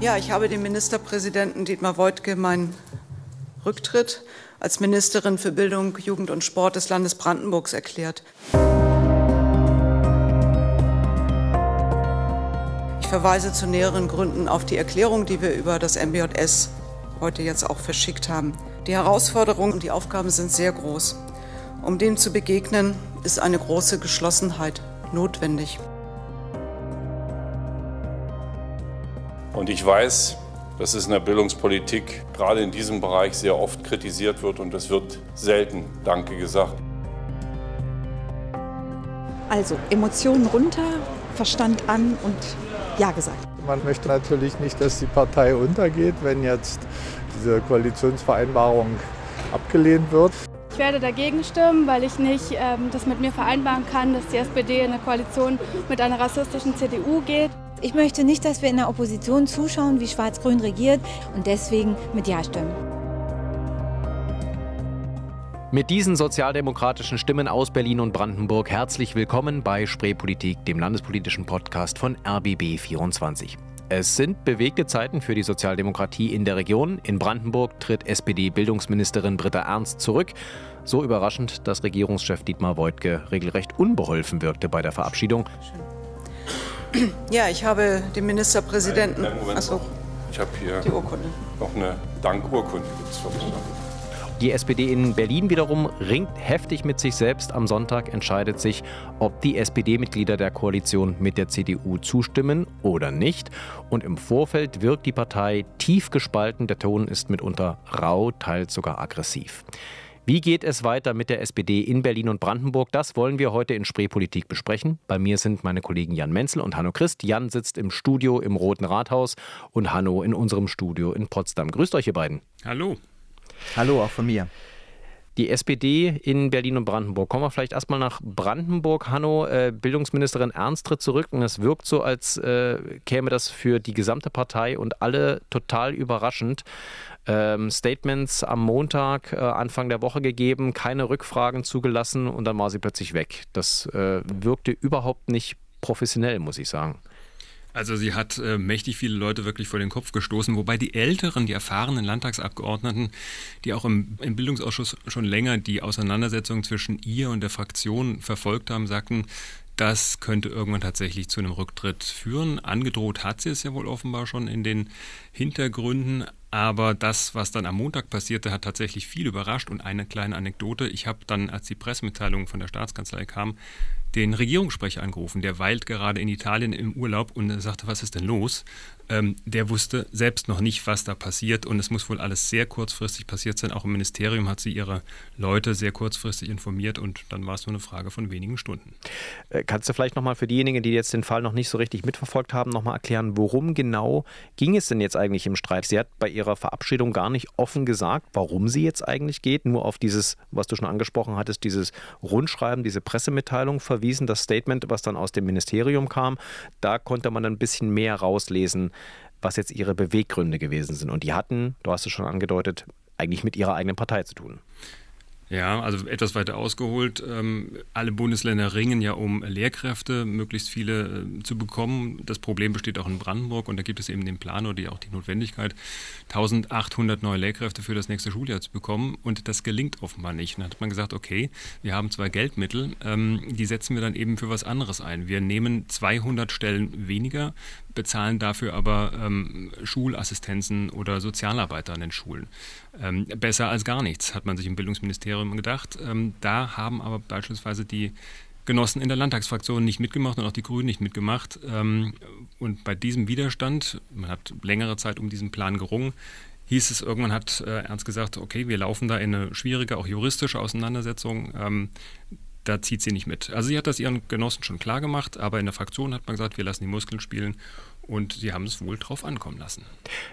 Ja, ich habe dem Ministerpräsidenten Dietmar Woidke meinen Rücktritt als Ministerin für Bildung, Jugend und Sport des Landes Brandenburgs erklärt. Ich verweise zu näheren Gründen auf die Erklärung, die wir über das MBJS heute jetzt auch verschickt haben. Die Herausforderungen und die Aufgaben sind sehr groß. Um dem zu begegnen, ist eine große Geschlossenheit notwendig. Und ich weiß, dass es in der Bildungspolitik gerade in diesem Bereich sehr oft kritisiert wird und es wird selten Danke gesagt. Also Emotionen runter, Verstand an und Ja gesagt. Man möchte natürlich nicht, dass die Partei untergeht, wenn jetzt diese Koalitionsvereinbarung abgelehnt wird. Ich werde dagegen stimmen, weil ich nicht ähm, das mit mir vereinbaren kann, dass die SPD in eine Koalition mit einer rassistischen CDU geht. Ich möchte nicht, dass wir in der Opposition zuschauen, wie Schwarz-Grün regiert und deswegen mit Ja stimmen. Mit diesen sozialdemokratischen Stimmen aus Berlin und Brandenburg herzlich willkommen bei Spreepolitik, dem landespolitischen Podcast von RBB 24. Es sind bewegte Zeiten für die Sozialdemokratie in der Region. In Brandenburg tritt SPD-Bildungsministerin Britta Ernst zurück. So überraschend, dass Regierungschef Dietmar Woidke regelrecht unbeholfen wirkte bei der Verabschiedung. Ja, ich habe dem Ministerpräsidenten. Nein, Moment Achso, Ich habe hier die Urkunde. noch eine Dankurkunde. Gibt's von mir. Die SPD in Berlin wiederum ringt heftig mit sich selbst. Am Sonntag entscheidet sich, ob die SPD-Mitglieder der Koalition mit der CDU zustimmen oder nicht. Und im Vorfeld wirkt die Partei tief gespalten. Der Ton ist mitunter rau, teils sogar aggressiv. Wie geht es weiter mit der SPD in Berlin und Brandenburg? Das wollen wir heute in Spreepolitik besprechen. Bei mir sind meine Kollegen Jan Menzel und Hanno Christ. Jan sitzt im Studio im Roten Rathaus und Hanno in unserem Studio in Potsdam. Grüßt euch, ihr beiden. Hallo. Hallo, auch von mir. Die SPD in Berlin und Brandenburg. Kommen wir vielleicht erstmal nach Brandenburg. Hanno, äh, Bildungsministerin Ernst tritt zurück und es wirkt so, als äh, käme das für die gesamte Partei und alle total überraschend. Ähm, Statements am Montag, äh, Anfang der Woche gegeben, keine Rückfragen zugelassen und dann war sie plötzlich weg. Das wirkte überhaupt nicht professionell, muss ich sagen. Also sie hat äh, mächtig viele Leute wirklich vor den Kopf gestoßen, wobei die älteren, die erfahrenen Landtagsabgeordneten, die auch im, im Bildungsausschuss schon länger die Auseinandersetzung zwischen ihr und der Fraktion verfolgt haben, sagten, das könnte irgendwann tatsächlich zu einem Rücktritt führen. Angedroht hat sie es ja wohl offenbar schon in den Hintergründen, aber das, was dann am Montag passierte, hat tatsächlich viel überrascht. Und eine kleine Anekdote, ich habe dann, als die Pressemitteilung von der Staatskanzlei kam, den Regierungssprecher angerufen, der weilt gerade in Italien im Urlaub und sagte, was ist denn los? Ähm, der wusste selbst noch nicht, was da passiert und es muss wohl alles sehr kurzfristig passiert sein. Auch im Ministerium hat sie ihre Leute sehr kurzfristig informiert und dann war es nur eine Frage von wenigen Stunden. Äh, kannst du vielleicht nochmal für diejenigen, die jetzt den Fall noch nicht so richtig mitverfolgt haben, nochmal erklären, worum genau ging es denn jetzt eigentlich im Streit? Sie hat bei ihrer Verabschiedung gar nicht offen gesagt, warum sie jetzt eigentlich geht, nur auf dieses, was du schon angesprochen hattest, dieses Rundschreiben, diese Pressemitteilung verwiesen, das Statement, was dann aus dem Ministerium kam. Da konnte man ein bisschen mehr rauslesen, was jetzt ihre Beweggründe gewesen sind. Und die hatten, du hast es schon angedeutet, eigentlich mit ihrer eigenen Partei zu tun. Ja, also etwas weiter ausgeholt. Ähm, alle Bundesländer ringen ja um Lehrkräfte, möglichst viele äh, zu bekommen. Das Problem besteht auch in Brandenburg und da gibt es eben den Plan oder auch die Notwendigkeit, 1800 neue Lehrkräfte für das nächste Schuljahr zu bekommen und das gelingt offenbar nicht. Dann hat man gesagt, okay, wir haben zwei Geldmittel, ähm, die setzen wir dann eben für was anderes ein. Wir nehmen 200 Stellen weniger, bezahlen dafür aber ähm, Schulassistenzen oder Sozialarbeiter an den Schulen. Ähm, besser als gar nichts, hat man sich im Bildungsministerium gedacht. Ähm, da haben aber beispielsweise die Genossen in der Landtagsfraktion nicht mitgemacht und auch die Grünen nicht mitgemacht. Ähm, und bei diesem Widerstand, man hat längere Zeit um diesen Plan gerungen, hieß es, irgendwann hat äh, Ernst gesagt, okay, wir laufen da in eine schwierige, auch juristische Auseinandersetzung. Ähm, da zieht sie nicht mit. Also sie hat das ihren Genossen schon klar gemacht, aber in der Fraktion hat man gesagt, wir lassen die Muskeln spielen und sie haben es wohl drauf ankommen lassen.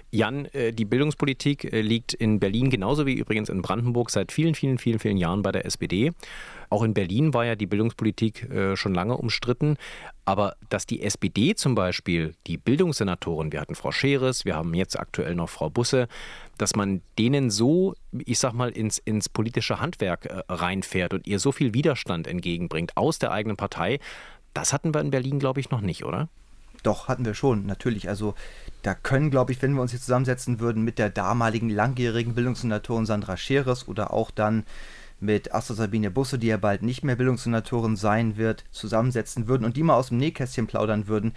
Jan, äh, die Bildungspolitik äh, liegt in Berlin genauso wie übrigens in Brandenburg seit vielen, vielen, vielen, vielen Jahren bei der SPD. Auch in Berlin war ja die Bildungspolitik äh, schon lange umstritten. Aber dass die SPD zum Beispiel, die Bildungssenatoren, wir hatten Frau Scheres, wir haben jetzt aktuell noch Frau Busse, dass man denen so, ich sag mal, ins, ins politische Handwerk reinfährt und ihr so viel Widerstand entgegenbringt aus der eigenen Partei, das hatten wir in Berlin, glaube ich, noch nicht, oder? Doch, hatten wir schon, natürlich. Also da können, glaube ich, wenn wir uns hier zusammensetzen würden mit der damaligen langjährigen Bildungssenatorin Sandra Scheres oder auch dann mit Astrid Sabine Busse, die ja bald nicht mehr Bildungssenatorin sein wird, zusammensetzen würden und die mal aus dem Nähkästchen plaudern würden,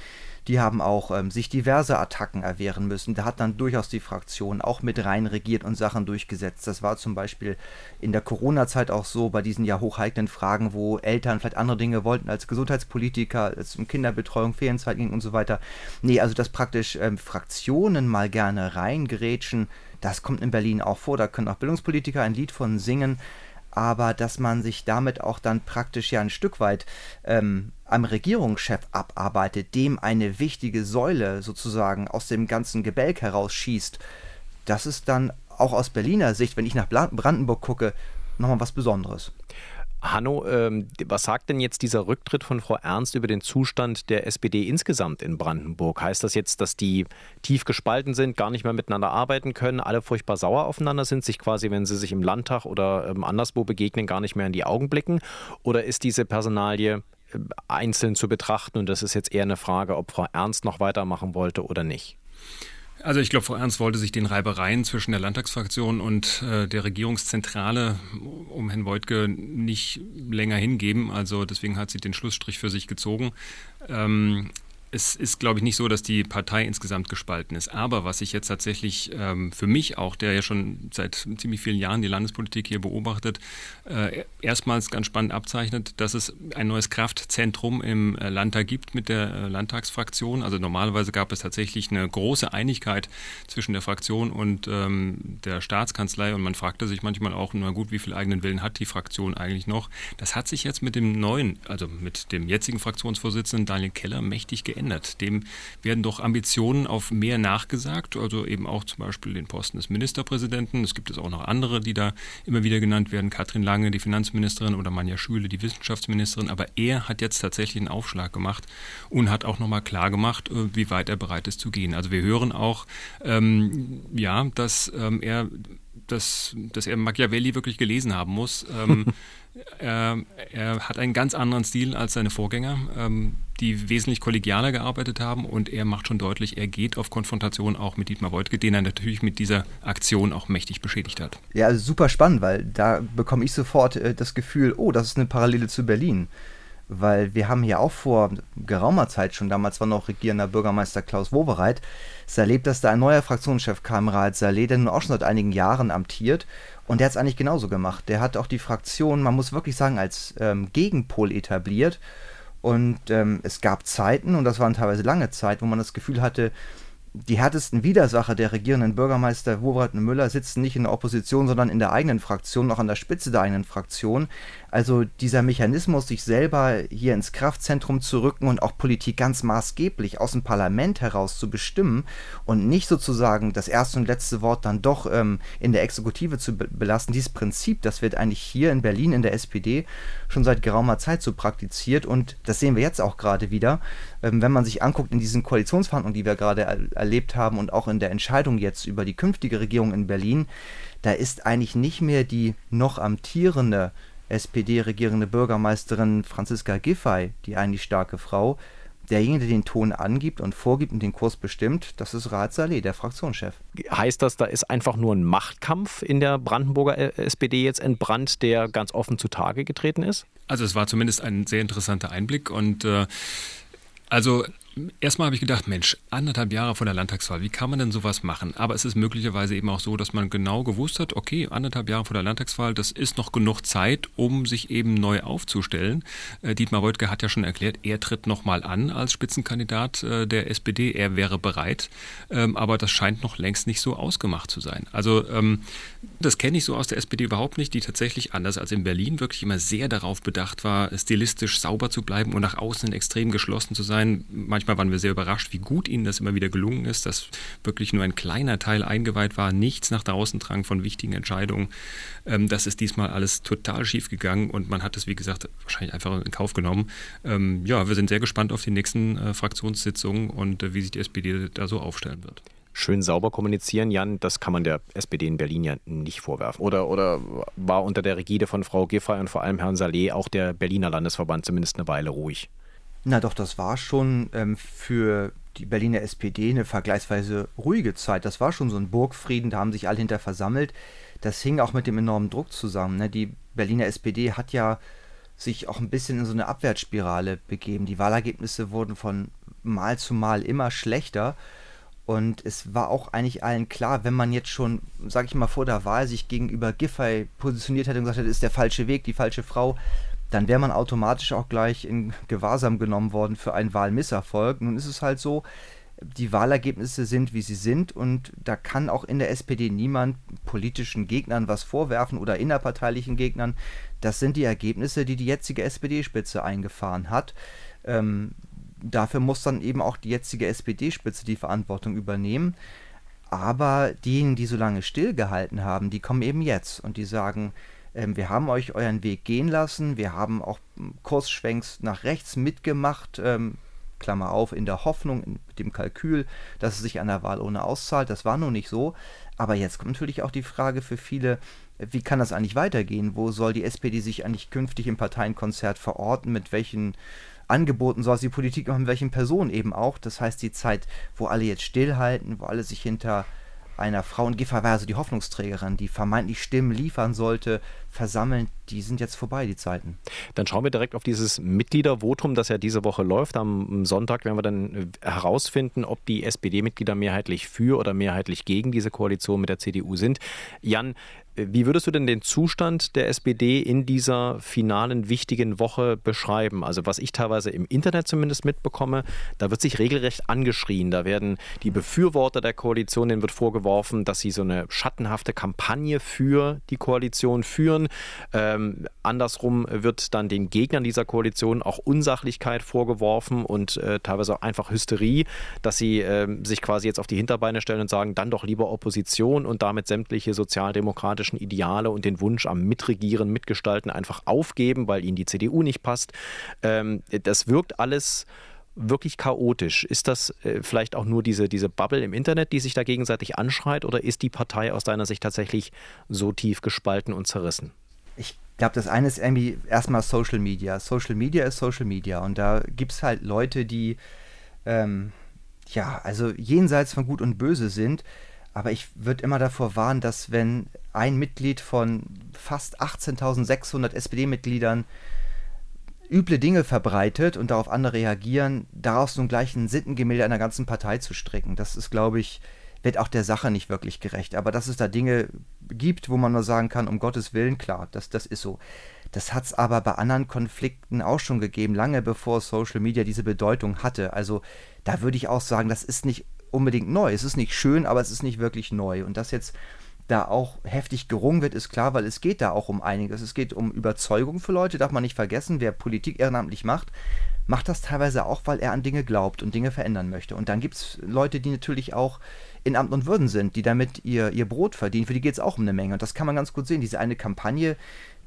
die haben auch ähm, sich diverse Attacken erwehren müssen. Da hat dann durchaus die Fraktion auch mit rein regiert und Sachen durchgesetzt. Das war zum Beispiel in der Corona-Zeit auch so, bei diesen ja hochheiklen Fragen, wo Eltern vielleicht andere Dinge wollten als Gesundheitspolitiker, als um Kinderbetreuung, Ferienzeit ging und so weiter. Nee, also dass praktisch ähm, Fraktionen mal gerne reingerätschen, das kommt in Berlin auch vor. Da können auch Bildungspolitiker ein Lied von singen aber dass man sich damit auch dann praktisch ja ein Stück weit ähm, am Regierungschef abarbeitet, dem eine wichtige Säule sozusagen aus dem ganzen Gebälk herausschießt, das ist dann auch aus Berliner Sicht, wenn ich nach Brandenburg gucke, nochmal was Besonderes. Hanno, ähm, was sagt denn jetzt dieser Rücktritt von Frau Ernst über den Zustand der SPD insgesamt in Brandenburg? Heißt das jetzt, dass die tief gespalten sind, gar nicht mehr miteinander arbeiten können, alle furchtbar sauer aufeinander sind, sich quasi, wenn sie sich im Landtag oder ähm, anderswo begegnen, gar nicht mehr in die Augen blicken? Oder ist diese Personalie äh, einzeln zu betrachten und das ist jetzt eher eine Frage, ob Frau Ernst noch weitermachen wollte oder nicht? Also ich glaube, Frau Ernst wollte sich den Reibereien zwischen der Landtagsfraktion und äh, der Regierungszentrale um Herrn Beutke nicht länger hingeben. Also deswegen hat sie den Schlussstrich für sich gezogen. Ähm, es ist, glaube ich, nicht so, dass die Partei insgesamt gespalten ist. Aber was ich jetzt tatsächlich ähm, für mich auch, der ja schon seit ziemlich vielen Jahren die Landespolitik hier beobachtet, äh, erstmals ganz spannend abzeichnet, dass es ein neues Kraftzentrum im äh, Landtag gibt mit der äh, Landtagsfraktion. Also normalerweise gab es tatsächlich eine große Einigkeit zwischen der Fraktion und ähm, der Staatskanzlei und man fragte sich manchmal auch, na gut, wie viel eigenen Willen hat die Fraktion eigentlich noch? Das hat sich jetzt mit dem neuen, also mit dem jetzigen Fraktionsvorsitzenden Daniel Keller mächtig geändert geändert. Dem werden doch Ambitionen auf mehr nachgesagt, also eben auch zum Beispiel den Posten des Ministerpräsidenten. Es gibt es auch noch andere, die da immer wieder genannt werden. Katrin Lange, die Finanzministerin oder Manja Schüle, die Wissenschaftsministerin. Aber er hat jetzt tatsächlich einen Aufschlag gemacht und hat auch nochmal klar gemacht, äh, wie weit er bereit ist zu gehen. Also wir hören auch, ähm, ja, dass ähm, er dass, dass er Machiavelli wirklich gelesen haben muss. Ähm, er, er, hat einen ganz anderen Stil als seine Vorgänger, ähm, die wesentlich kollegialer gearbeitet haben und er macht schon deutlich, er geht auf Konfrontation auch mit Dietmar Woidke, den er natürlich mit dieser Aktion auch mächtig beschädigt hat. Ja, also super spannend, weil da bekomme ich sofort äh, das Gefühl, oh, das ist eine Parallele zu Berlin weil wir haben ja auch vor geraumer Zeit schon, damals war noch regierender Bürgermeister Klaus Wowereit, erlebt, dass da ein neuer Fraktionschef kam, Raed Saleh, der nun auch schon seit einigen Jahren amtiert und der hat es eigentlich genauso gemacht. Der hat auch die Fraktion, man muss wirklich sagen, als ähm, Gegenpol etabliert und ähm, es gab Zeiten, und das waren teilweise lange Zeit, wo man das Gefühl hatte, die härtesten Widersacher der regierenden Bürgermeister Wowereit und Müller sitzen nicht in der Opposition, sondern in der eigenen Fraktion, noch an der Spitze der eigenen Fraktion. Also dieser Mechanismus, sich selber hier ins Kraftzentrum zu rücken und auch Politik ganz maßgeblich aus dem Parlament heraus zu bestimmen und nicht sozusagen das erste und letzte Wort dann doch ähm, in der Exekutive zu be belassen, dieses Prinzip, das wird eigentlich hier in Berlin in der SPD schon seit geraumer Zeit so praktiziert und das sehen wir jetzt auch gerade wieder, ähm, wenn man sich anguckt in diesen Koalitionsverhandlungen, die wir gerade er erlebt haben und auch in der Entscheidung jetzt über die künftige Regierung in Berlin, da ist eigentlich nicht mehr die noch amtierende SPD-regierende Bürgermeisterin Franziska Giffey, die eigentlich starke Frau, derjenige, der den Ton angibt und vorgibt und den Kurs bestimmt, das ist Raad Saleh, der Fraktionschef. Heißt das, da ist einfach nur ein Machtkampf in der Brandenburger äh, SPD jetzt entbrannt, der ganz offen zutage getreten ist? Also es war zumindest ein sehr interessanter Einblick und äh, also Erstmal habe ich gedacht, Mensch, anderthalb Jahre vor der Landtagswahl, wie kann man denn sowas machen? Aber es ist möglicherweise eben auch so, dass man genau gewusst hat, okay, anderthalb Jahre vor der Landtagswahl, das ist noch genug Zeit, um sich eben neu aufzustellen. Äh, Dietmar Woidke hat ja schon erklärt, er tritt nochmal an als Spitzenkandidat äh, der SPD, er wäre bereit, ähm, aber das scheint noch längst nicht so ausgemacht zu sein. Also ähm, das kenne ich so aus der SPD überhaupt nicht, die tatsächlich anders als in Berlin wirklich immer sehr darauf bedacht war, stilistisch sauber zu bleiben und nach außen extrem geschlossen zu sein. Manchmal manchmal waren wir sehr überrascht, wie gut ihnen das immer wieder gelungen ist, dass wirklich nur ein kleiner Teil eingeweiht war, nichts nach draußen drang von wichtigen Entscheidungen. Ähm, das ist diesmal alles total schief gegangen und man hat es, wie gesagt, wahrscheinlich einfach in Kauf genommen. Ähm, ja, wir sind sehr gespannt auf die nächsten äh, Fraktionssitzungen und äh, wie sich die SPD da so aufstellen wird schön sauber kommunizieren, Jan, das kann man der SPD in Berlin ja nicht vorwerfen. Oder, oder war unter der Rigide von Frau Giffey und vor allem Herrn Saleh auch der Berliner Landesverband zumindest eine Weile ruhig? Na doch, das war schon ähm, für die Berliner SPD eine vergleichsweise ruhige Zeit. Das war schon so ein Burgfrieden, da haben sich alle hinter versammelt. Das hing auch mit dem enormen Druck zusammen. Ne? Die Berliner SPD hat ja sich auch ein bisschen in so eine Abwärtsspirale begeben. Die Wahlergebnisse wurden von Mal zu Mal immer schlechter. Und es war auch eigentlich allen klar, wenn man jetzt schon, sag ich mal, vor der Wahl sich gegenüber Giffey positioniert hätte und gesagt hätte, das ist der falsche Weg, die falsche Frau, dann wäre man automatisch auch gleich in Gewahrsam genommen worden für einen Wahlmisserfolg. Nun ist es halt so, die Wahlergebnisse sind, wie sie sind und da kann auch in der SPD niemand politischen Gegnern was vorwerfen oder innerparteilichen Gegnern. Das sind die Ergebnisse, die die jetzige SPD-Spitze eingefahren hat. Ähm, dafür muss dann eben auch die jetzige SPD-Spitze die Verantwortung übernehmen. Aber diejenigen, die so lange stillgehalten haben, die kommen eben jetzt und die sagen, ähm, wir haben euch euren Weg gehen lassen, wir haben auch Kursschwenks nach rechts mitgemacht, ähm, Klammer auf, in der Hoffnung, in, mit dem Kalkül, dass es sich an der Wahl ohne auszahlt. Das war nun nicht so. Aber jetzt kommt natürlich auch die Frage für viele, wie kann das eigentlich weitergehen? Wo soll die SPD sich eigentlich künftig im Parteienkonzert verorten? Mit welchen Angeboten soll sie Politik machen? Mit welchen Personen eben auch? Das heißt, die Zeit, wo alle jetzt stillhalten, wo alle sich hinter einer Frau, und Giffer war also die Hoffnungsträgerin, die vermeintlich Stimmen liefern sollte, versammeln, die sind jetzt vorbei, die Zeiten. Dann schauen wir direkt auf dieses Mitgliedervotum, das ja diese Woche läuft. Am Sonntag werden wir dann herausfinden, ob die SPD-Mitglieder mehrheitlich für oder mehrheitlich gegen diese Koalition mit der CDU sind. Jan, wie würdest du denn den Zustand der SPD in dieser finalen wichtigen Woche beschreiben? Also was ich teilweise im Internet zumindest mitbekomme, da wird sich regelrecht angeschrien. Da werden die Befürworter der Koalition, denen wird vorgeworfen, dass sie so eine schattenhafte Kampagne für die Koalition führen. Ähm, andersrum wird dann den Gegnern dieser Koalition auch Unsachlichkeit vorgeworfen und äh, teilweise auch einfach Hysterie, dass sie äh, sich quasi jetzt auf die Hinterbeine stellen und sagen, dann doch lieber Opposition und damit sämtliche sozialdemokratischen demokratischen Ideale und den Wunsch am Mitregieren, Mitgestalten einfach aufgeben, weil ihnen die CDU nicht passt. Ähm, das wirkt alles wirklich chaotisch. Ist das äh, vielleicht auch nur diese, diese Bubble im Internet, die sich da gegenseitig anschreit, oder ist die Partei aus deiner Sicht tatsächlich so tief gespalten und zerrissen? Ich glaube, das eine ist irgendwie erstmal Social Media. Social Media ist Social Media und da gibt es halt Leute, die ähm, ja, also jenseits von Gut und Böse sind, aber ich würde immer davor warnen, dass wenn ein Mitglied von fast 18.600 SPD-Mitgliedern üble Dinge verbreitet und darauf andere reagieren, daraus nun gleich ein Sittengemälde einer ganzen Partei zu stricken. Das ist, glaube ich, wird auch der Sache nicht wirklich gerecht. Aber dass es da Dinge gibt, wo man nur sagen kann, um Gottes Willen, klar, das, das ist so. Das hat es aber bei anderen Konflikten auch schon gegeben, lange bevor Social Media diese Bedeutung hatte. Also da würde ich auch sagen, das ist nicht unbedingt neu. Es ist nicht schön, aber es ist nicht wirklich neu. Und das jetzt da auch heftig gerungen wird, ist klar, weil es geht da auch um einiges. Es geht um Überzeugung für Leute, darf man nicht vergessen. Wer Politik ehrenamtlich macht, macht das teilweise auch, weil er an Dinge glaubt und Dinge verändern möchte. Und dann gibt es Leute, die natürlich auch in Amt und Würden sind, die damit ihr, ihr Brot verdienen. Für die geht es auch um eine Menge. Und das kann man ganz gut sehen. Diese eine Kampagne,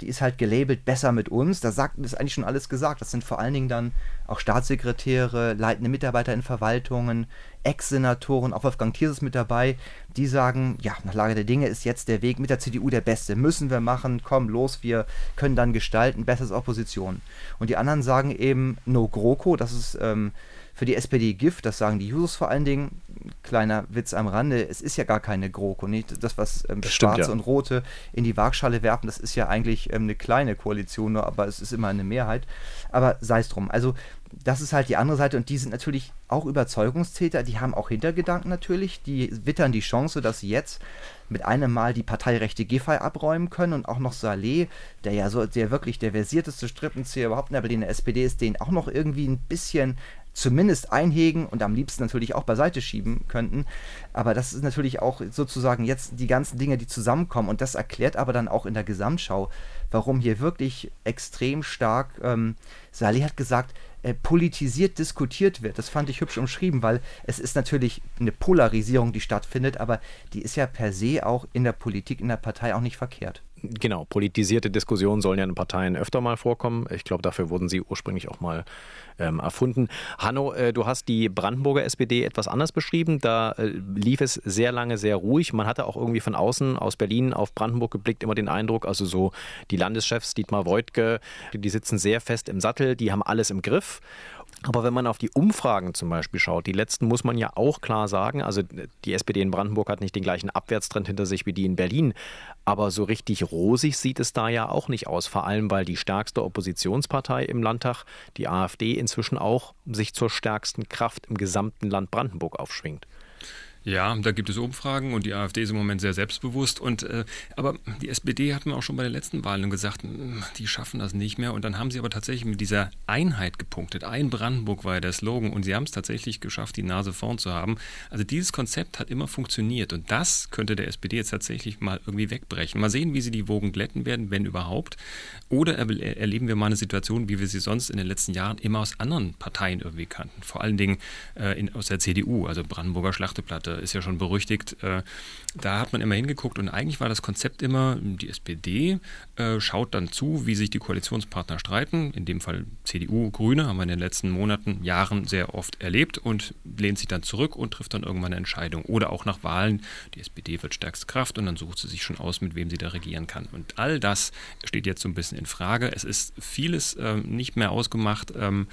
die ist halt gelabelt besser mit uns. Da sagt ist eigentlich schon alles gesagt. Das sind vor allen Dingen dann auch Staatssekretäre, leitende Mitarbeiter in Verwaltungen, Ex-Senatoren, auch Wolfgang Thiers ist mit dabei, die sagen, ja, nach Lage der Dinge ist jetzt der Weg mit der CDU der beste. Müssen wir machen, komm los, wir können dann gestalten, besseres Opposition. Und die anderen sagen eben, no GroKo, das ist ähm, für die SPD Gift, das sagen die Jusos vor allen Dingen. Kleiner Witz am Rande, es ist ja gar keine GroKo. Nicht? Das, was ähm, Schwarze ja. und Rote in die Waagschale werfen, das ist ja eigentlich ähm, eine kleine Koalition, aber es ist immer eine Mehrheit. Aber sei es drum. Also das ist halt die andere Seite und die sind natürlich auch Überzeugungstäter, die haben auch Hintergedanken natürlich, die wittern die Chance, dass sie jetzt mit einem Mal die parteirechte Giffey abräumen können und auch noch Saleh, der ja so der wirklich der versierteste Strippenzieher überhaupt in der Berliner SPD ist, den auch noch irgendwie ein bisschen zumindest einhegen und am liebsten natürlich auch beiseite schieben könnten. Aber das ist natürlich auch sozusagen jetzt die ganzen Dinge, die zusammenkommen. Und das erklärt aber dann auch in der Gesamtschau, warum hier wirklich extrem stark, ähm, Saleh hat gesagt, äh, politisiert diskutiert wird. Das fand ich hübsch umschrieben, weil es ist natürlich eine Polarisierung, die stattfindet, aber die ist ja per se auch in der Politik, in der Partei auch nicht verkehrt. Genau, politisierte Diskussionen sollen ja in Parteien öfter mal vorkommen. Ich glaube, dafür wurden sie ursprünglich auch mal ähm, erfunden. Hanno, äh, du hast die Brandenburger SPD etwas anders beschrieben. Da äh, lief es sehr lange sehr ruhig. Man hatte auch irgendwie von außen aus Berlin auf Brandenburg geblickt immer den Eindruck, also so die Landeschefs Dietmar Woidke, die sitzen sehr fest im Sattel, die haben alles im Griff. Aber wenn man auf die Umfragen zum Beispiel schaut, die letzten muss man ja auch klar sagen, also die SPD in Brandenburg hat nicht den gleichen Abwärtstrend hinter sich wie die in Berlin, aber so richtig rosig sieht es da ja auch nicht aus, vor allem weil die stärkste Oppositionspartei im Landtag, die AfD, inzwischen auch sich zur stärksten Kraft im gesamten Land Brandenburg aufschwingt. Ja, da gibt es Umfragen und die AfD ist im Moment sehr selbstbewusst. Und äh, aber die SPD hat mir auch schon bei den letzten Wahlen gesagt, hm, die schaffen das nicht mehr. Und dann haben sie aber tatsächlich mit dieser Einheit gepunktet. Ein Brandenburg war ja der Slogan und sie haben es tatsächlich geschafft, die Nase vorn zu haben. Also dieses Konzept hat immer funktioniert und das könnte der SPD jetzt tatsächlich mal irgendwie wegbrechen. Mal sehen, wie sie die Wogen glätten werden, wenn überhaupt. Oder erleben wir mal eine Situation, wie wir sie sonst in den letzten Jahren immer aus anderen Parteien irgendwie kannten. Vor allen Dingen äh, in, aus der CDU, also Brandenburger Schlachteplatte ist ja schon berüchtigt. Äh, da hat man immer hingeguckt und eigentlich war das Konzept immer, die SPD äh, schaut dann zu, wie sich die Koalitionspartner streiten. In dem Fall CDU, Grüne, haben wir in den letzten Monaten, Jahren sehr oft erlebt und lehnt sich dann zurück und trifft dann irgendwann eine Entscheidung. Oder auch nach Wahlen, die SPD wird stärkste Kraft und dann sucht sie sich schon aus, mit wem sie da regieren kann. Und all das steht jetzt so ein bisschen in Frage. Es ist vieles äh, nicht mehr ausgemacht. Ähm,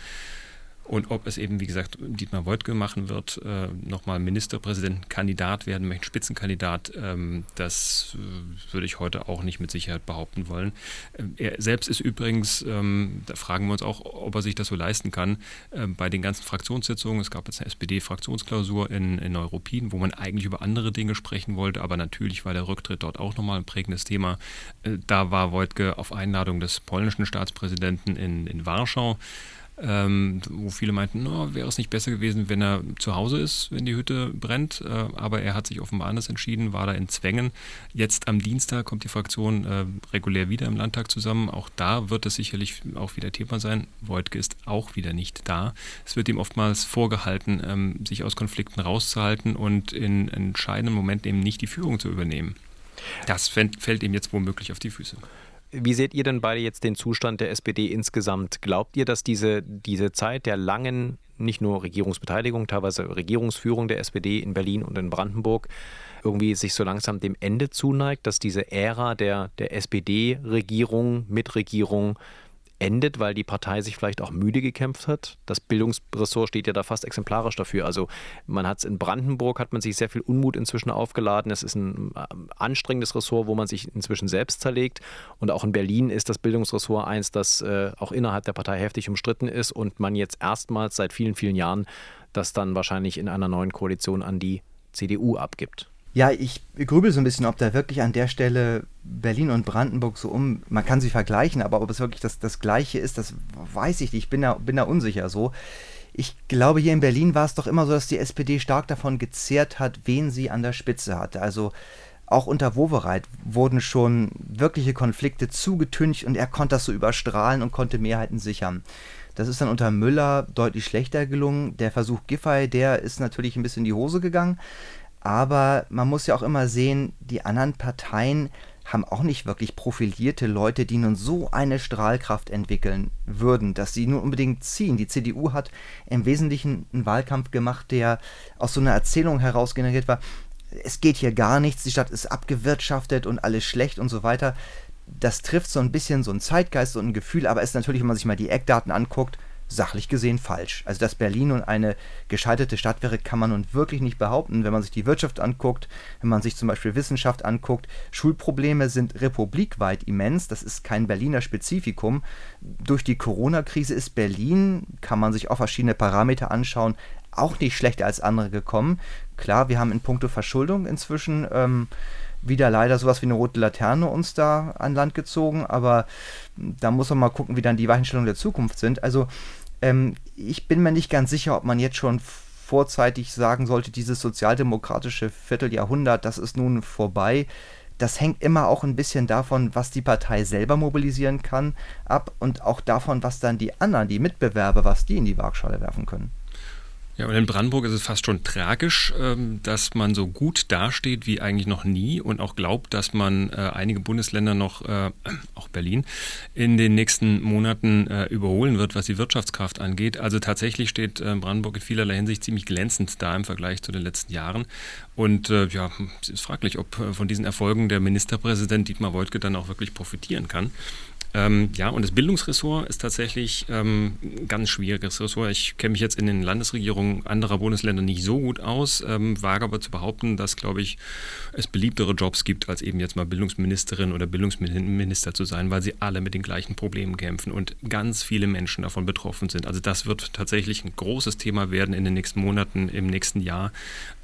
und ob es eben, wie gesagt, Dietmar Woidke machen wird, äh, nochmal Ministerpräsidentenkandidat werden möchte, Spitzenkandidat, ähm, das äh, würde ich heute auch nicht mit Sicherheit behaupten wollen. Äh, er selbst ist übrigens, ähm, da fragen wir uns auch, ob er sich das so leisten kann, äh, bei den ganzen Fraktionssitzungen, es gab jetzt eine SPD-Fraktionsklausur in, in Europin, wo man eigentlich über andere Dinge sprechen wollte, aber natürlich war der Rücktritt dort auch nochmal ein prägendes Thema. Äh, da war Woidke auf Einladung des polnischen Staatspräsidenten in, in Warschau ähm, wo viele meinten, no, wäre es nicht besser gewesen, wenn er zu Hause ist, wenn die Hütte brennt. Äh, aber er hat sich offenbar anders entschieden, war da in Zwängen. Jetzt am Dienstag kommt die Fraktion äh, regulär wieder im Landtag zusammen. Auch da wird es sicherlich auch wieder Thema sein. Wojtke ist auch wieder nicht da. Es wird ihm oftmals vorgehalten, ähm, sich aus Konflikten rauszuhalten und in entscheidenden Momenten eben nicht die Führung zu übernehmen. Das fällt ihm jetzt womöglich auf die Füße. Wie seht ihr denn beide jetzt den Zustand der SPD insgesamt? Glaubt ihr, dass diese, diese Zeit der langen, nicht nur Regierungsbeteiligung, teilweise Regierungsführung der SPD in Berlin und in Brandenburg irgendwie sich so langsam dem Ende zuneigt, dass diese Ära der, der SPD-Regierung, Mitregierung endet, weil die Partei sich vielleicht auch müde gekämpft hat. Das Bildungsressort steht ja da fast exemplarisch dafür. Also man hat es in Brandenburg, hat man sich sehr viel Unmut inzwischen aufgeladen. Es ist ein äh, anstrengendes Ressort, wo man sich inzwischen selbst zerlegt. Und auch in Berlin ist das Bildungsressort eins, das äh, auch innerhalb der Partei heftig umstritten ist und man jetzt erstmals seit vielen, vielen Jahren das dann wahrscheinlich in einer neuen Koalition an die CDU abgibt. Ja, ich grübel so ein bisschen, ob da wirklich an der Stelle Berlin und Brandenburg so um, man kann sie vergleichen, aber ob es wirklich das, das Gleiche ist, das weiß ich nicht. Ich bin da, bin da unsicher so. Ich glaube, hier in Berlin war es doch immer so, dass die SPD stark davon gezehrt hat, wen sie an der Spitze hatte. Also auch unter Wowereit wurden schon wirkliche Konflikte zugetüncht und er konnte das so überstrahlen und konnte Mehrheiten sichern. Das ist dann unter Müller deutlich schlechter gelungen. Der Versuch Giffey, der ist natürlich ein bisschen in die Hose gegangen. Aber man muss ja auch immer sehen, die anderen Parteien haben auch nicht wirklich profilierte Leute, die nun so eine Strahlkraft entwickeln würden, dass sie nur unbedingt ziehen. Die CDU hat im Wesentlichen einen Wahlkampf gemacht, der aus so einer Erzählung heraus generiert war. Es geht hier gar nichts, die Stadt ist abgewirtschaftet und alles schlecht und so weiter. Das trifft so ein bisschen so ein Zeitgeist und ein Gefühl, aber ist natürlich, wenn man sich mal die Eckdaten anguckt, sachlich gesehen falsch. Also dass Berlin nun eine gescheiterte Stadt wäre, kann man nun wirklich nicht behaupten. Wenn man sich die Wirtschaft anguckt, wenn man sich zum Beispiel Wissenschaft anguckt, Schulprobleme sind republikweit immens. Das ist kein Berliner Spezifikum. Durch die Corona-Krise ist Berlin, kann man sich auch verschiedene Parameter anschauen, auch nicht schlechter als andere gekommen. Klar, wir haben in puncto Verschuldung inzwischen ähm, wieder leider sowas wie eine rote Laterne uns da an Land gezogen, aber da muss man mal gucken, wie dann die Weichenstellungen der Zukunft sind. Also ähm, ich bin mir nicht ganz sicher, ob man jetzt schon vorzeitig sagen sollte, dieses sozialdemokratische Vierteljahrhundert, das ist nun vorbei. Das hängt immer auch ein bisschen davon, was die Partei selber mobilisieren kann, ab und auch davon, was dann die anderen, die Mitbewerber, was die in die Waagschale werfen können. Ja, und in Brandenburg ist es fast schon tragisch, ähm, dass man so gut dasteht wie eigentlich noch nie und auch glaubt, dass man äh, einige Bundesländer noch, äh, auch Berlin, in den nächsten Monaten äh, überholen wird, was die Wirtschaftskraft angeht. Also tatsächlich steht Brandenburg in vielerlei Hinsicht ziemlich glänzend da im Vergleich zu den letzten Jahren. Und ja, es ist fraglich, ob von diesen Erfolgen der Ministerpräsident Dietmar Woidke dann auch wirklich profitieren kann. Ähm, ja, und das Bildungsressort ist tatsächlich ähm, ein ganz schwieriges Ressort. Ich kenne mich jetzt in den Landesregierungen anderer Bundesländer nicht so gut aus, ähm, wage aber zu behaupten, dass, glaube ich, es beliebtere Jobs gibt, als eben jetzt mal Bildungsministerin oder Bildungsminister zu sein, weil sie alle mit den gleichen Problemen kämpfen und ganz viele Menschen davon betroffen sind. Also das wird tatsächlich ein großes Thema werden in den nächsten Monaten, im nächsten Jahr.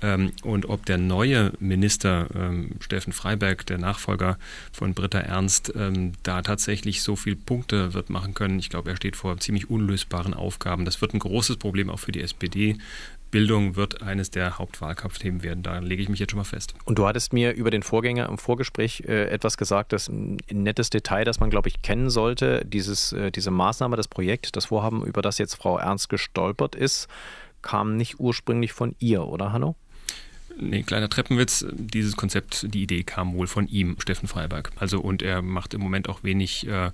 Ähm, und ob der neue Minister ähm, Steffen Freiberg, der Nachfolger von Britta Ernst, ähm, da tatsächlich so viele Punkte wird machen können. Ich glaube, er steht vor ziemlich unlösbaren Aufgaben. Das wird ein großes Problem auch für die SPD. Bildung wird eines der Hauptwahlkampfthemen werden. Da lege ich mich jetzt schon mal fest. Und du hattest mir über den Vorgänger im Vorgespräch äh, etwas gesagt, das ein nettes Detail, das man, glaube ich, kennen sollte. Dieses, äh, diese Maßnahme, das Projekt, das Vorhaben, über das jetzt Frau Ernst gestolpert ist, kam nicht ursprünglich von ihr, oder Hanno? Nee, kleiner Treppenwitz. Dieses Konzept, die Idee kam wohl von ihm, Steffen Freiberg. Also, und er macht im Moment auch wenig äh,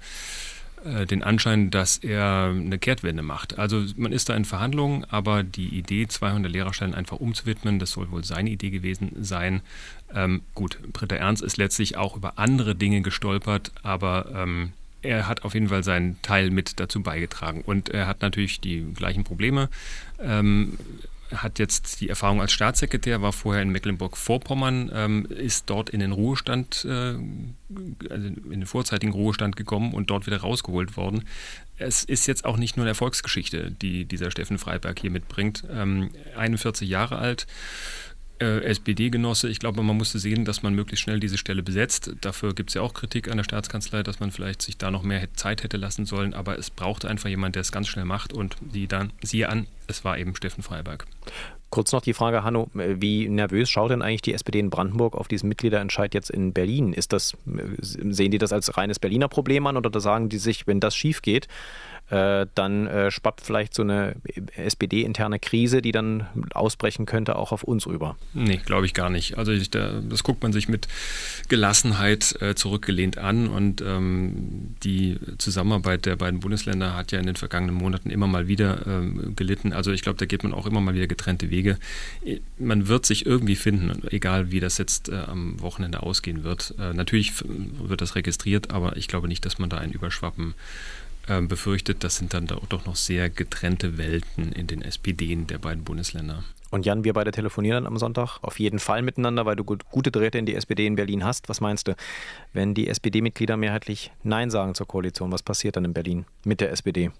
äh, den Anschein, dass er eine Kehrtwende macht. Also, man ist da in Verhandlungen, aber die Idee, 200 Lehrerstellen einfach umzuwidmen, das soll wohl seine Idee gewesen sein. Ähm, gut, Britta Ernst ist letztlich auch über andere Dinge gestolpert, aber ähm, er hat auf jeden Fall seinen Teil mit dazu beigetragen. Und er hat natürlich die gleichen Probleme. Ähm, hat jetzt die Erfahrung als Staatssekretär, war vorher in Mecklenburg-Vorpommern, ähm, ist dort in den Ruhestand, äh, also in den vorzeitigen Ruhestand gekommen und dort wieder rausgeholt worden. Es ist jetzt auch nicht nur eine Erfolgsgeschichte, die dieser Steffen Freiberg hier mitbringt. Ähm, 41 Jahre alt, äh, SPD-Genosse. Ich glaube, man musste sehen, dass man möglichst schnell diese Stelle besetzt. Dafür gibt es ja auch Kritik an der Staatskanzlei, dass man vielleicht sich da noch mehr Zeit hätte lassen sollen. Aber es brauchte einfach jemand, der es ganz schnell macht. Und die dann, siehe an, es war eben Steffen Freiberg. Kurz noch die Frage, Hanno, wie nervös schaut denn eigentlich die SPD in Brandenburg auf diesen Mitgliederentscheid jetzt in Berlin? Ist das, sehen die das als reines Berliner Problem an oder sagen die sich, wenn das schief geht, äh, dann äh, schwappt vielleicht so eine SPD-interne Krise, die dann ausbrechen könnte, auch auf uns rüber. Nee, glaube ich gar nicht. Also ich, da, das guckt man sich mit Gelassenheit äh, zurückgelehnt an und ähm, die Zusammenarbeit der beiden Bundesländer hat ja in den vergangenen Monaten immer mal wieder ähm, gelitten. Also ich glaube, da geht man auch immer mal wieder getrennte Wege. Man wird sich irgendwie finden, egal wie das jetzt äh, am Wochenende ausgehen wird. Äh, natürlich wird das registriert, aber ich glaube nicht, dass man da ein Überschwappen ähm, befürchtet, das sind dann doch noch sehr getrennte Welten in den SPDen der beiden Bundesländer. Und Jan, wir beide telefonieren dann am Sonntag auf jeden Fall miteinander, weil du gute Drähte in die SPD in Berlin hast. Was meinst du, wenn die SPD-Mitglieder mehrheitlich Nein sagen zur Koalition, was passiert dann in Berlin mit der SPD?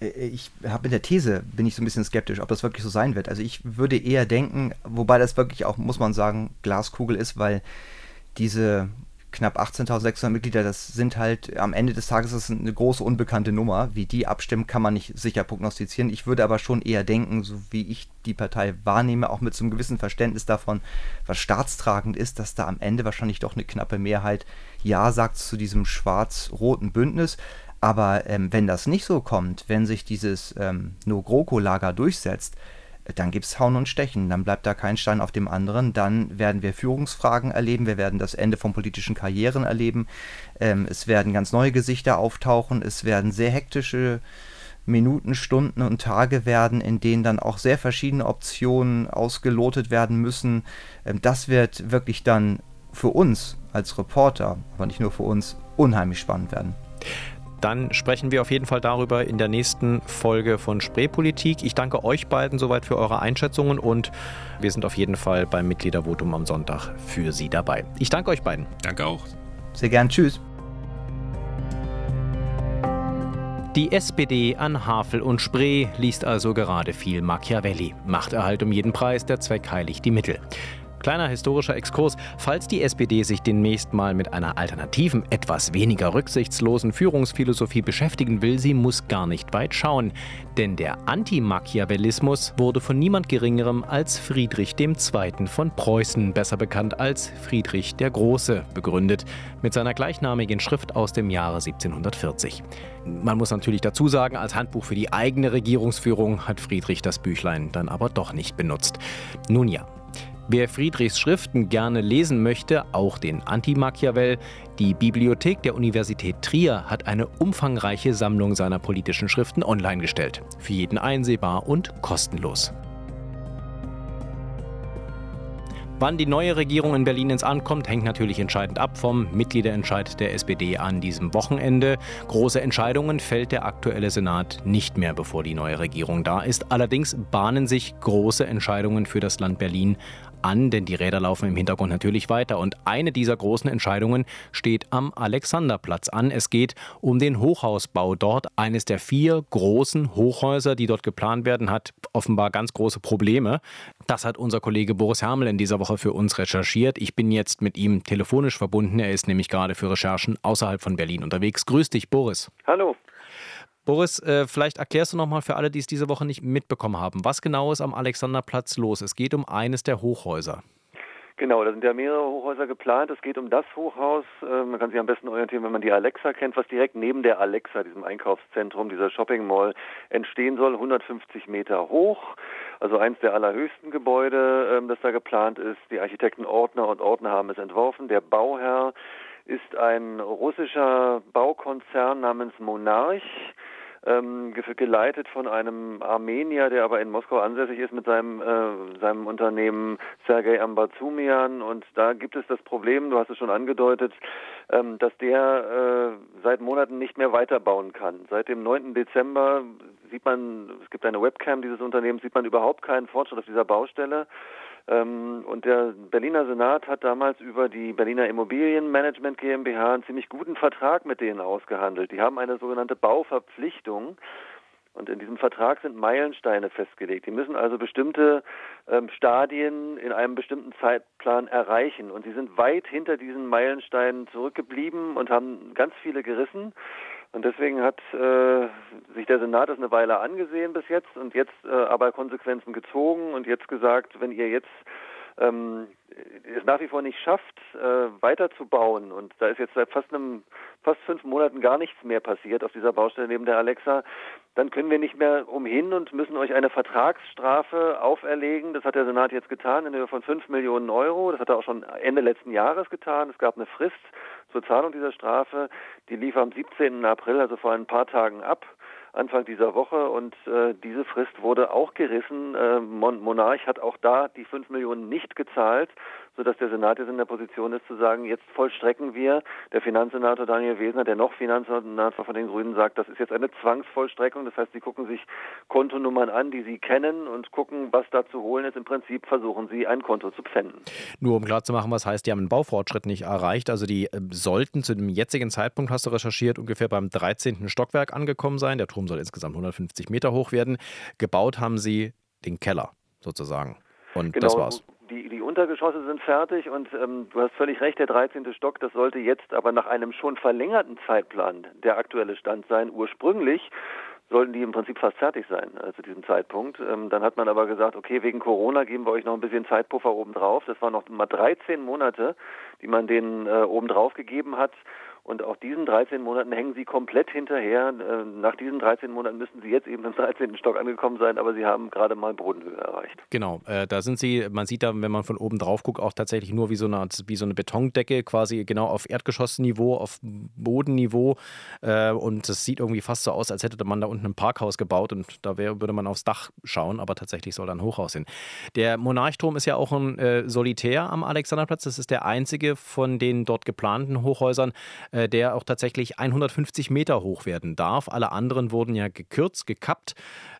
Äh, ich habe in der These, bin ich so ein bisschen skeptisch, ob das wirklich so sein wird. Also ich würde eher denken, wobei das wirklich auch, muss man sagen, Glaskugel ist, weil diese knapp 18.600 Mitglieder, das sind halt am Ende des Tages das eine große unbekannte Nummer. Wie die abstimmen, kann man nicht sicher prognostizieren. Ich würde aber schon eher denken, so wie ich die Partei wahrnehme, auch mit so einem gewissen Verständnis davon, was staatstragend ist, dass da am Ende wahrscheinlich doch eine knappe Mehrheit Ja sagt zu diesem schwarz-roten Bündnis. Aber ähm, wenn das nicht so kommt, wenn sich dieses ähm, No-GroKo-Lager durchsetzt, dann gibt es Hauen und Stechen, dann bleibt da kein Stein auf dem anderen, dann werden wir Führungsfragen erleben, wir werden das Ende von politischen Karrieren erleben, ähm, es werden ganz neue Gesichter auftauchen, es werden sehr hektische Minuten, Stunden und Tage werden, in denen dann auch sehr verschiedene Optionen ausgelotet werden müssen. Ähm, das wird wirklich dann für uns als Reporter, aber nicht nur für uns, unheimlich spannend werden dann sprechen wir auf jeden Fall darüber in der nächsten Folge von Spreepolitik. Ich danke euch beiden soweit für eure Einschätzungen und wir sind auf jeden Fall beim Mitgliedervotum am Sonntag für Sie dabei. Ich danke euch beiden. Danke auch. Sehr gern. Tschüss. Die SPD an Havel und Spree liest also gerade viel Machiavelli. Machterhalt um jeden Preis, der Zweck heiligt die Mittel. Kleiner historischer Exkurs. Falls die SPD sich demnächst mal mit einer alternativen, etwas weniger rücksichtslosen Führungsphilosophie beschäftigen will, sie muss gar nicht weit schauen. Denn der Antimachiavellismus wurde von niemand Geringerem als Friedrich II. von Preußen, besser bekannt als Friedrich der Große, begründet, mit seiner gleichnamigen Schrift aus dem Jahre 1740. Man muss natürlich dazu sagen, als Handbuch für die eigene Regierungsführung hat Friedrich das Büchlein dann aber doch nicht benutzt. Nun ja, Wer Friedrichs Schriften gerne lesen möchte, auch den Anti-Machiavel, die Bibliothek der Universität Trier hat eine umfangreiche Sammlung seiner politischen Schriften online gestellt. Für jeden einsehbar und kostenlos. Wann die neue Regierung in Berlin ins Ankommt, hängt natürlich entscheidend ab vom Mitgliederentscheid der SPD an diesem Wochenende. Große Entscheidungen fällt der aktuelle Senat nicht mehr, bevor die neue Regierung da ist. Allerdings bahnen sich große Entscheidungen für das Land Berlin an, denn die Räder laufen im Hintergrund natürlich weiter. Und eine dieser großen Entscheidungen steht am Alexanderplatz an. Es geht um den Hochhausbau dort. Eines der vier großen Hochhäuser, die dort geplant werden, hat offenbar ganz große Probleme. Das hat unser Kollege Boris Hermel in dieser Woche für uns recherchiert. Ich bin jetzt mit ihm telefonisch verbunden. Er ist nämlich gerade für Recherchen außerhalb von Berlin unterwegs. Grüß dich, Boris. Hallo. Boris, äh, vielleicht erklärst du noch mal für alle, die es diese Woche nicht mitbekommen haben, was genau ist am Alexanderplatz los? Es geht um eines der Hochhäuser. Genau, da sind ja mehrere Hochhäuser geplant. Es geht um das Hochhaus, äh, man kann sich am besten orientieren, wenn man die Alexa kennt, was direkt neben der Alexa, diesem Einkaufszentrum, dieser Shopping Mall, entstehen soll, 150 Meter hoch. Also eins der allerhöchsten Gebäude, ähm, das da geplant ist. Die Architekten Ordner und Ordner haben es entworfen. Der Bauherr ist ein russischer Baukonzern namens Monarch ähm, geleitet von einem Armenier, der aber in Moskau ansässig ist mit seinem, äh, seinem Unternehmen Sergei Ambazumian. Und da gibt es das Problem, du hast es schon angedeutet, ähm, dass der äh, seit Monaten nicht mehr weiterbauen kann. Seit dem 9. Dezember sieht man, es gibt eine Webcam dieses Unternehmens, sieht man überhaupt keinen Fortschritt auf dieser Baustelle. Ähm, und der Berliner Senat hat damals über die Berliner Immobilienmanagement GmbH einen ziemlich guten Vertrag mit denen ausgehandelt. Die haben eine sogenannte Bauverpflichtung. Und in diesem Vertrag sind Meilensteine festgelegt. Die müssen also bestimmte ähm, Stadien in einem bestimmten Zeitplan erreichen. Und sie sind weit hinter diesen Meilensteinen zurückgeblieben und haben ganz viele gerissen. Und deswegen hat äh, sich der Senat das eine Weile angesehen bis jetzt und jetzt äh, aber Konsequenzen gezogen und jetzt gesagt, wenn ihr jetzt ähm, es nach wie vor nicht schafft, äh, weiterzubauen und da ist jetzt seit fast einem, fast fünf Monaten gar nichts mehr passiert auf dieser Baustelle neben der Alexa, dann können wir nicht mehr umhin und müssen euch eine Vertragsstrafe auferlegen. Das hat der Senat jetzt getan in Höhe von fünf Millionen Euro. Das hat er auch schon Ende letzten Jahres getan. Es gab eine Frist zur Zahlung dieser Strafe. Die lief am 17. April, also vor ein paar Tagen ab. Anfang dieser Woche und äh, diese Frist wurde auch gerissen. Äh, Mon Monarch hat auch da die 5 Millionen nicht gezahlt, sodass der Senat jetzt in der Position ist zu sagen, jetzt vollstrecken wir. Der Finanzsenator Daniel Wesner, der noch Finanzsenator von den Grünen sagt, das ist jetzt eine Zwangsvollstreckung. Das heißt, sie gucken sich Kontonummern an, die sie kennen und gucken, was da zu holen ist. Im Prinzip versuchen sie, ein Konto zu pfänden. Nur um klarzumachen, was heißt, die haben einen Baufortschritt nicht erreicht. Also die äh, sollten zu dem jetzigen Zeitpunkt, hast du recherchiert, ungefähr beim 13. Stockwerk angekommen sein. Der Turm soll insgesamt 150 Meter hoch werden. Gebaut haben sie den Keller sozusagen. Und genau. das war's. Die, die Untergeschosse sind fertig und ähm, du hast völlig recht, der 13. Stock, das sollte jetzt aber nach einem schon verlängerten Zeitplan der aktuelle Stand sein. Ursprünglich sollten die im Prinzip fast fertig sein äh, zu diesem Zeitpunkt. Ähm, dann hat man aber gesagt, okay, wegen Corona geben wir euch noch ein bisschen Zeitpuffer obendrauf. Das waren noch mal 13 Monate, die man denen äh, obendrauf gegeben hat. Und auch diesen 13 Monaten hängen sie komplett hinterher. Äh, nach diesen 13 Monaten müssen sie jetzt eben im 13. Stock angekommen sein, aber sie haben gerade mal Bodenhöhe erreicht. Genau, äh, da sind sie, man sieht da, wenn man von oben drauf guckt, auch tatsächlich nur wie so eine, wie so eine Betondecke, quasi genau auf Erdgeschossniveau, auf Bodenniveau. Äh, und es sieht irgendwie fast so aus, als hätte man da unten ein Parkhaus gebaut und da wär, würde man aufs Dach schauen, aber tatsächlich soll da ein Hochhaus hin. Der Monarchturm ist ja auch ein Solitär am Alexanderplatz. Das ist der einzige von den dort geplanten Hochhäusern, äh, der auch tatsächlich 150 Meter hoch werden darf. Alle anderen wurden ja gekürzt, gekappt.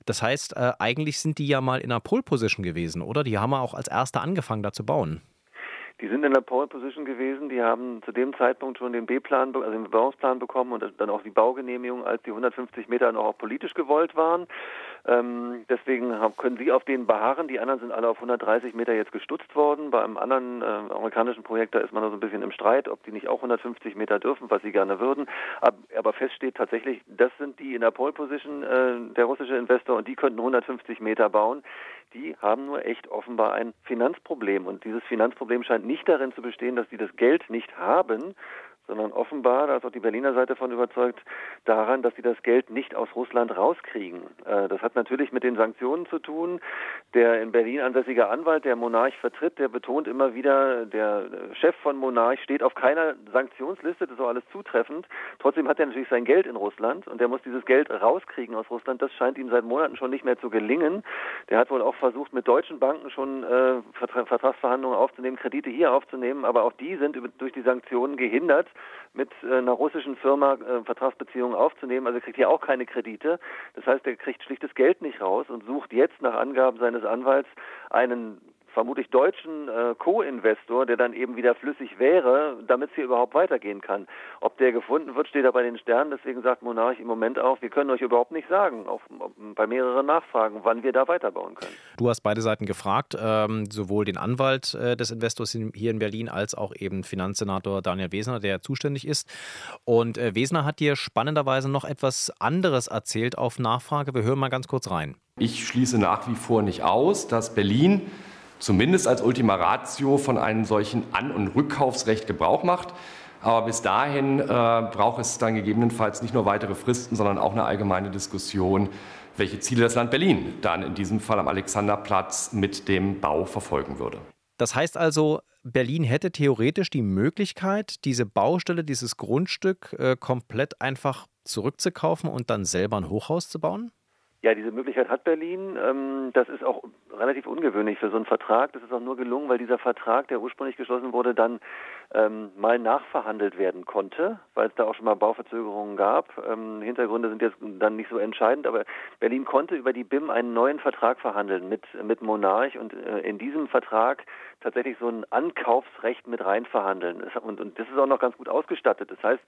Das heißt, äh, eigentlich sind die ja mal in einer Pole Position gewesen, oder? Die haben ja auch als Erste angefangen, da zu bauen. Die sind in der Pole Position gewesen. Die haben zu dem Zeitpunkt schon den B-Plan, also den Bebauungsplan bekommen und dann auch die Baugenehmigung, als die 150 Meter noch auch politisch gewollt waren. Ähm, deswegen können sie auf denen beharren. Die anderen sind alle auf 130 Meter jetzt gestutzt worden. Bei einem anderen äh, amerikanischen Projekt, da ist man noch so ein bisschen im Streit, ob die nicht auch 150 Meter dürfen, was sie gerne würden. Aber, aber fest steht tatsächlich, das sind die in der Pole Position, äh, der russische Investor, und die könnten 150 Meter bauen. Die haben nur echt offenbar ein Finanzproblem. Und dieses Finanzproblem scheint nicht darin zu bestehen, dass sie das Geld nicht haben, sondern offenbar, da ist auch die Berliner Seite von überzeugt, daran, dass sie das Geld nicht aus Russland rauskriegen. Äh, das hat natürlich mit den Sanktionen zu tun. Der in Berlin ansässige Anwalt, der Monarch vertritt, der betont immer wieder, der Chef von Monarch steht auf keiner Sanktionsliste, das ist auch alles zutreffend. Trotzdem hat er natürlich sein Geld in Russland und der muss dieses Geld rauskriegen aus Russland. Das scheint ihm seit Monaten schon nicht mehr zu gelingen. Der hat wohl auch versucht, mit deutschen Banken schon äh, Vertragsverhandlungen aufzunehmen, Kredite hier aufzunehmen, aber auch die sind durch die Sanktionen gehindert mit äh, einer russischen Firma äh, Vertragsbeziehungen aufzunehmen. Also er kriegt hier auch keine Kredite. Das heißt, er kriegt schlichtes Geld nicht raus und sucht jetzt nach Angaben seines Anwalts einen vermutlich deutschen äh, Co-Investor, der dann eben wieder flüssig wäre, damit es hier überhaupt weitergehen kann. Ob der gefunden wird, steht da bei den Sternen. Deswegen sagt Monarch im Moment auch, wir können euch überhaupt nicht sagen, auch bei mehreren Nachfragen, wann wir da weiterbauen können. Du hast beide Seiten gefragt, ähm, sowohl den Anwalt äh, des Investors in, hier in Berlin als auch eben Finanzsenator Daniel Wesner, der zuständig ist. Und äh, Wesner hat dir spannenderweise noch etwas anderes erzählt auf Nachfrage. Wir hören mal ganz kurz rein. Ich schließe nach wie vor nicht aus, dass Berlin zumindest als Ultima Ratio von einem solchen An- und Rückkaufsrecht Gebrauch macht. Aber bis dahin äh, braucht es dann gegebenenfalls nicht nur weitere Fristen, sondern auch eine allgemeine Diskussion, welche Ziele das Land Berlin dann in diesem Fall am Alexanderplatz mit dem Bau verfolgen würde. Das heißt also, Berlin hätte theoretisch die Möglichkeit, diese Baustelle, dieses Grundstück äh, komplett einfach zurückzukaufen und dann selber ein Hochhaus zu bauen? Ja, diese Möglichkeit hat Berlin. Ähm, das ist auch relativ ungewöhnlich für so einen Vertrag. Das ist auch nur gelungen, weil dieser Vertrag, der ursprünglich geschlossen wurde, dann ähm, mal nachverhandelt werden konnte, weil es da auch schon mal Bauverzögerungen gab. Ähm, Hintergründe sind jetzt dann nicht so entscheidend, aber Berlin konnte über die BIM einen neuen Vertrag verhandeln mit, mit Monarch und äh, in diesem Vertrag tatsächlich so ein Ankaufsrecht mit rein verhandeln. Und, und das ist auch noch ganz gut ausgestattet. Das heißt,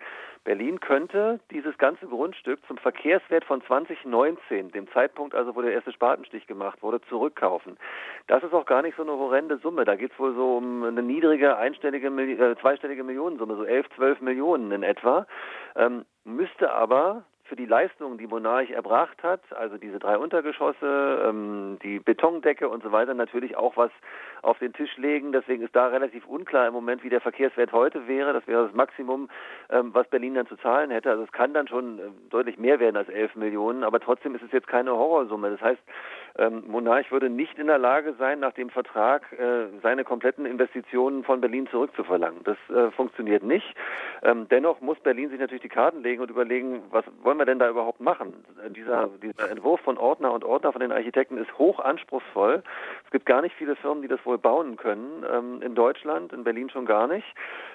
Berlin könnte dieses ganze Grundstück zum Verkehrswert von 2019, dem Zeitpunkt also, wo der erste Spatenstich gemacht wurde, zurückkaufen. Das ist auch gar nicht so eine horrende Summe. Da geht es wohl so um eine niedrige, einstellige, äh, zweistellige Millionensumme, so 11, 12 Millionen in etwa. Ähm, müsste aber für die Leistungen, die Monarch erbracht hat, also diese drei Untergeschosse, ähm, die Betondecke und so weiter, natürlich auch was auf den Tisch legen. Deswegen ist da relativ unklar im Moment, wie der Verkehrswert heute wäre. Das wäre das Maximum, ähm, was Berlin dann zu zahlen hätte. Also es kann dann schon äh, deutlich mehr werden als 11 Millionen, aber trotzdem ist es jetzt keine Horrorsumme. Das heißt, ähm, Monarch würde nicht in der Lage sein, nach dem Vertrag äh, seine kompletten Investitionen von Berlin zurückzuverlangen. Das äh, funktioniert nicht. Ähm, dennoch muss Berlin sich natürlich die Karten legen und überlegen, was wollen wir denn da überhaupt machen? Dieser, dieser Entwurf von Ordner und Ordner von den Architekten ist hoch anspruchsvoll. Es gibt gar nicht viele Firmen, die das wohl bauen können. Ähm, in Deutschland, in Berlin schon gar nicht.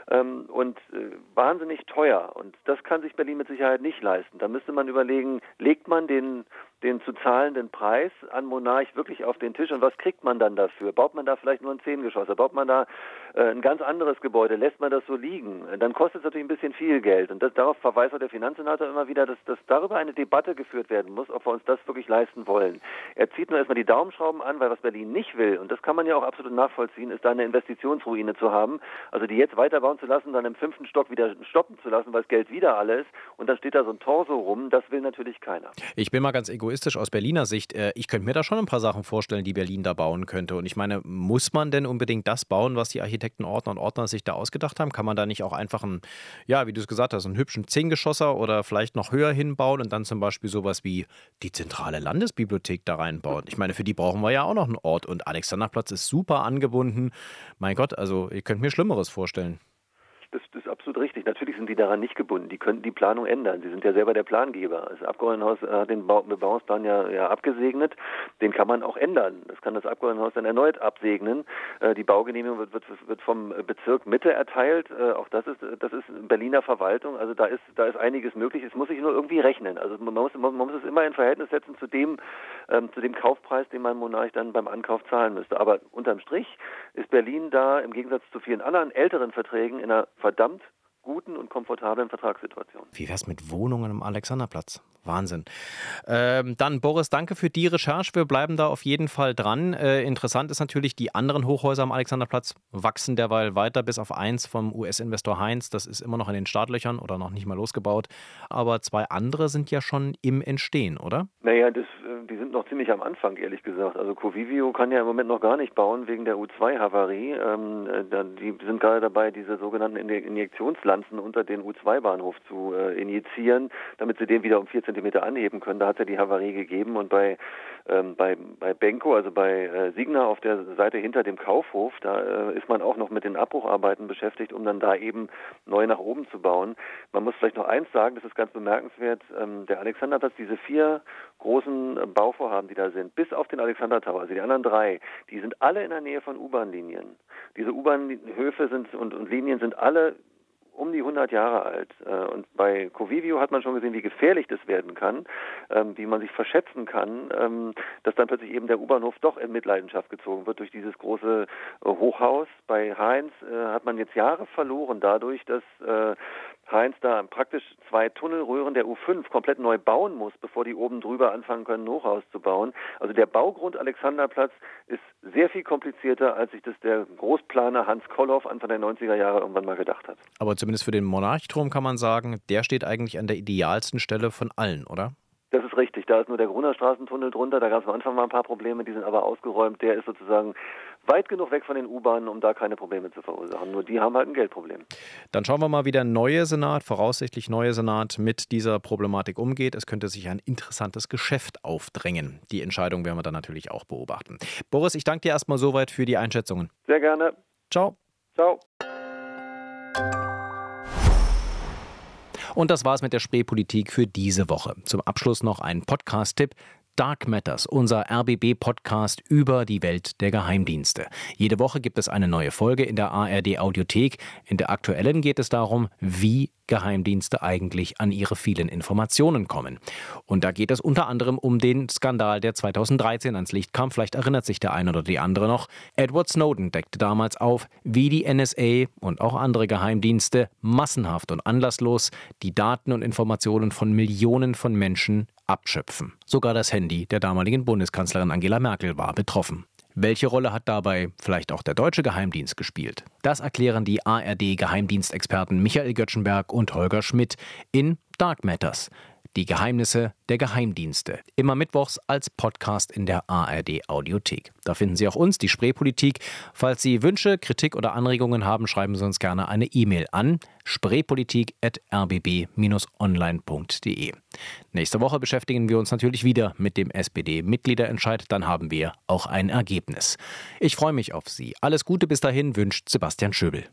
Ähm, und äh, wahnsinnig teuer. Und das kann sich Berlin mit Sicherheit nicht leisten. Da müsste man überlegen, legt man den den zu zahlenden Preis an Monarch wirklich auf den Tisch und was kriegt man dann dafür? Baut man da vielleicht nur ein Zehngeschosser? Baut man da äh, ein ganz anderes Gebäude? Lässt man das so liegen? Dann kostet es natürlich ein bisschen viel Geld und das, darauf verweist auch der Finanzsenator immer wieder, dass, dass darüber eine Debatte geführt werden muss, ob wir uns das wirklich leisten wollen. Er zieht nur erstmal die Daumenschrauben an, weil was Berlin nicht will, und das kann man ja auch absolut nachvollziehen, ist da eine Investitionsruine zu haben, also die jetzt weiterbauen zu lassen, dann im fünften Stock wieder stoppen zu lassen, weil das Geld wieder alle ist und dann steht da so ein Torso rum, das will natürlich keiner. Ich bin mal ganz egoistisch egoistisch aus Berliner Sicht. Äh, ich könnte mir da schon ein paar Sachen vorstellen, die Berlin da bauen könnte. Und ich meine, muss man denn unbedingt das bauen, was die Architekten Ordner und Ordner sich da ausgedacht haben? Kann man da nicht auch einfach einen, ja, wie du es gesagt hast, einen hübschen Zehngeschosser oder vielleicht noch höher hinbauen und dann zum Beispiel sowas wie die zentrale Landesbibliothek da reinbauen? Ich meine, für die brauchen wir ja auch noch einen Ort. Und Alexanderplatz ist super angebunden. Mein Gott, also ihr könnt mir Schlimmeres vorstellen. Das, das, richtig. Natürlich sind die daran nicht gebunden. Die können die Planung ändern. Sie sind ja selber der Plangeber. Das Abgeordnetenhaus hat den Bebauungsplan ja, ja, abgesegnet. Den kann man auch ändern. Das kann das Abgeordnetenhaus dann erneut absegnen. Äh, die Baugenehmigung wird, wird, wird, vom Bezirk Mitte erteilt. Äh, auch das ist, das ist Berliner Verwaltung. Also da ist, da ist einiges möglich. Es muss sich nur irgendwie rechnen. Also man muss, man muss es immer in Verhältnis setzen zu dem, ähm, zu dem Kaufpreis, den man Monarch dann beim Ankauf zahlen müsste. Aber unterm Strich ist Berlin da im Gegensatz zu vielen anderen älteren Verträgen in einer verdammt guten und komfortablen Vertragssituation. Wie wär's mit Wohnungen am Alexanderplatz? Wahnsinn. Ähm, dann, Boris, danke für die Recherche. Wir bleiben da auf jeden Fall dran. Äh, interessant ist natürlich, die anderen Hochhäuser am Alexanderplatz wachsen derweil weiter bis auf eins vom US-Investor Heinz. Das ist immer noch in den Startlöchern oder noch nicht mal losgebaut. Aber zwei andere sind ja schon im Entstehen, oder? Naja, das, äh, die sind noch ziemlich am Anfang, ehrlich gesagt. Also Covivio kann ja im Moment noch gar nicht bauen wegen der U2-Havarie. Ähm, äh, die sind gerade dabei, diese sogenannten Injektionsleitungen Pflanzen unter den U2-Bahnhof zu äh, injizieren, damit sie den wieder um vier Zentimeter anheben können. Da hat ja die Havarie gegeben und bei ähm, bei, bei Benko, also bei äh, Signa auf der Seite hinter dem Kaufhof, da äh, ist man auch noch mit den Abbrucharbeiten beschäftigt, um dann da eben neu nach oben zu bauen. Man muss vielleicht noch eins sagen, das ist ganz bemerkenswert, ähm, der Alexanderplatz, diese vier großen äh, Bauvorhaben, die da sind, bis auf den Alexander Tower, also die anderen drei, die sind alle in der Nähe von U-Bahn-Linien. Diese U-Bahn-Höfe sind und, und Linien sind alle um die 100 Jahre alt. Äh, und Covivio hat man schon gesehen, wie gefährlich das werden kann, ähm, wie man sich verschätzen kann, ähm, dass dann plötzlich eben der U-Bahnhof doch in Mitleidenschaft gezogen wird durch dieses große äh, Hochhaus. Bei Heinz äh, hat man jetzt Jahre verloren dadurch, dass Heinz da praktisch zwei Tunnelröhren der U5 komplett neu bauen muss, bevor die oben drüber anfangen können, ein Hochhaus zu bauen. Also der Baugrund Alexanderplatz ist sehr viel komplizierter, als sich das der Großplaner Hans Kolloff Anfang der 90er Jahre irgendwann mal gedacht hat. Aber zumindest für den Monarchturm kann man sagen, der steht eigentlich an der idealsten Stelle von allen, oder? Das ist richtig. Da ist nur der Gruner Straßentunnel drunter. Da gab es am Anfang mal ein paar Probleme, die sind aber ausgeräumt. Der ist sozusagen weit genug weg von den U-Bahnen, um da keine Probleme zu verursachen. Nur die haben halt ein Geldproblem. Dann schauen wir mal, wie der neue Senat, voraussichtlich neue Senat, mit dieser Problematik umgeht. Es könnte sich ein interessantes Geschäft aufdrängen. Die Entscheidung werden wir dann natürlich auch beobachten. Boris, ich danke dir erstmal soweit für die Einschätzungen. Sehr gerne. Ciao. Ciao. Und das war's mit der Spreepolitik für diese Woche. Zum Abschluss noch ein Podcast-Tipp. Dark Matters, unser RBB-Podcast über die Welt der Geheimdienste. Jede Woche gibt es eine neue Folge in der ARD-Audiothek. In der aktuellen geht es darum, wie Geheimdienste eigentlich an ihre vielen Informationen kommen. Und da geht es unter anderem um den Skandal, der 2013 ans Licht kam. Vielleicht erinnert sich der eine oder die andere noch. Edward Snowden deckte damals auf, wie die NSA und auch andere Geheimdienste massenhaft und anlasslos die Daten und Informationen von Millionen von Menschen abschöpfen. Sogar das Handy der damaligen Bundeskanzlerin Angela Merkel war betroffen. Welche Rolle hat dabei vielleicht auch der deutsche Geheimdienst gespielt? Das erklären die ARD-Geheimdienstexperten Michael Göttschenberg und Holger Schmidt in Dark Matters. Die Geheimnisse der Geheimdienste. Immer mittwochs als Podcast in der ARD Audiothek. Da finden Sie auch uns, die Spreepolitik. Falls Sie Wünsche, Kritik oder Anregungen haben, schreiben Sie uns gerne eine E-Mail an spreepolitik.rbb-online.de. Nächste Woche beschäftigen wir uns natürlich wieder mit dem SPD-Mitgliederentscheid. Dann haben wir auch ein Ergebnis. Ich freue mich auf Sie. Alles Gute bis dahin wünscht Sebastian Schöbel.